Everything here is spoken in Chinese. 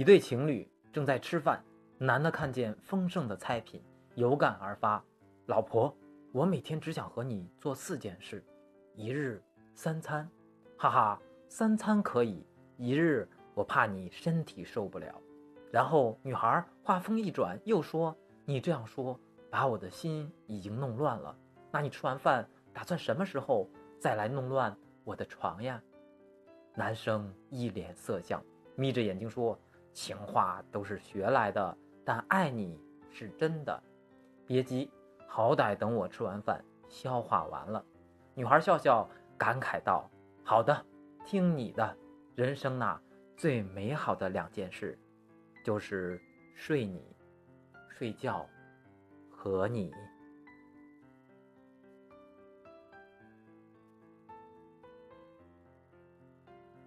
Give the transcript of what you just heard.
一对情侣正在吃饭，男的看见丰盛的菜品，有感而发：“老婆，我每天只想和你做四件事，一日三餐，哈哈，三餐可以，一日我怕你身体受不了。”然后女孩话锋一转，又说：“你这样说，把我的心已经弄乱了。那你吃完饭打算什么时候再来弄乱我的床呀？”男生一脸色相，眯着眼睛说：“情话都是学来的，但爱你是真的。别急，好歹等我吃完饭消化完了。”女孩笑笑，感慨道：“好的，听你的。人生呐，最美好的两件事。”就是睡你，睡觉，和你。